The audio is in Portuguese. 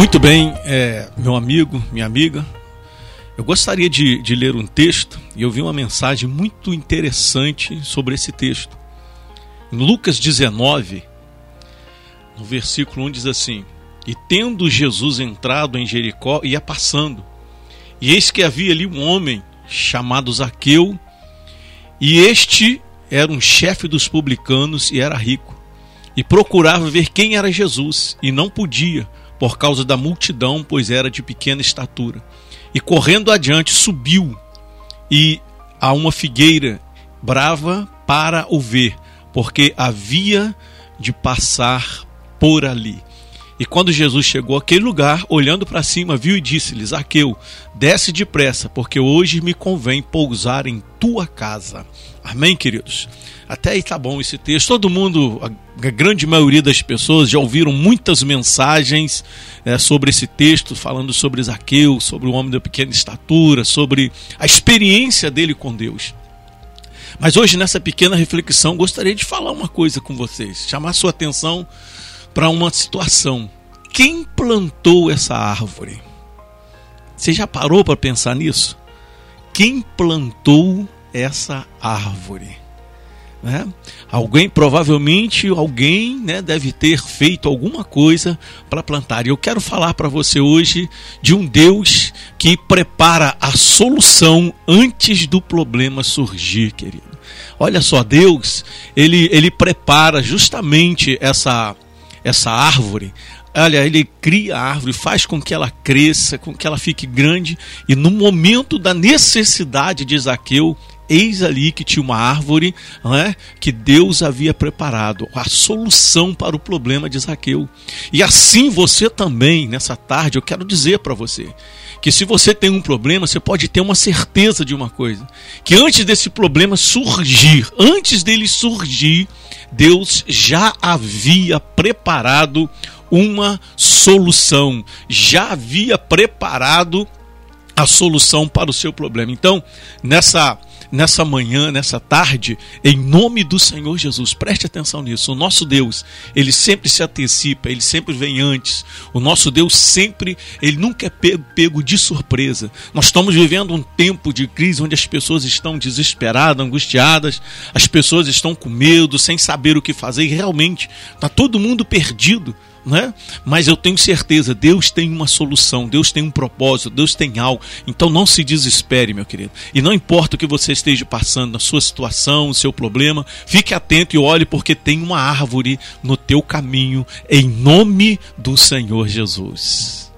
Muito bem, é, meu amigo, minha amiga, eu gostaria de, de ler um texto e eu vi uma mensagem muito interessante sobre esse texto. Em Lucas 19, no versículo 1 diz assim: E tendo Jesus entrado em Jericó, ia passando, e eis que havia ali um homem chamado Zaqueu, e este era um chefe dos publicanos e era rico, e procurava ver quem era Jesus, e não podia por causa da multidão, pois era de pequena estatura. E correndo adiante, subiu e a uma figueira brava para o ver, porque havia de passar por ali. E quando Jesus chegou àquele lugar, olhando para cima, viu e disse-lhe: Zaqueu, desce depressa, porque hoje me convém pousar em tua casa. Amém, queridos? Até aí tá bom esse texto. Todo mundo, a grande maioria das pessoas já ouviram muitas mensagens é, sobre esse texto, falando sobre Zaqueu, sobre o homem da pequena estatura, sobre a experiência dele com Deus. Mas hoje, nessa pequena reflexão, gostaria de falar uma coisa com vocês, chamar sua atenção para uma situação. Quem plantou essa árvore? Você já parou para pensar nisso? Quem plantou essa árvore? Né? Alguém, provavelmente, alguém né, deve ter feito alguma coisa para plantar. E eu quero falar para você hoje de um Deus que prepara a solução antes do problema surgir, querido. Olha só, Deus, ele, ele prepara justamente essa, essa árvore Olha, ele cria a árvore, faz com que ela cresça, com que ela fique grande, e no momento da necessidade de Zaqueu, eis ali que tinha uma árvore é, que Deus havia preparado, a solução para o problema de Zaqueu. E assim você também, nessa tarde, eu quero dizer para você que se você tem um problema, você pode ter uma certeza de uma coisa: que antes desse problema surgir, antes dele surgir, Deus já havia preparado uma solução, já havia preparado a solução para o seu problema. Então, nessa nessa manhã, nessa tarde, em nome do Senhor Jesus. Preste atenção nisso. O nosso Deus, ele sempre se antecipa, ele sempre vem antes. O nosso Deus sempre, ele nunca é pego, pego de surpresa. Nós estamos vivendo um tempo de crise onde as pessoas estão desesperadas, angustiadas, as pessoas estão com medo, sem saber o que fazer, e realmente está todo mundo perdido né? Mas eu tenho certeza, Deus tem uma solução, Deus tem um propósito, Deus tem algo. Então não se desespere, meu querido. E não importa o que você esteja passando, a sua situação, o seu problema, fique atento e olhe porque tem uma árvore no teu caminho em nome do Senhor Jesus.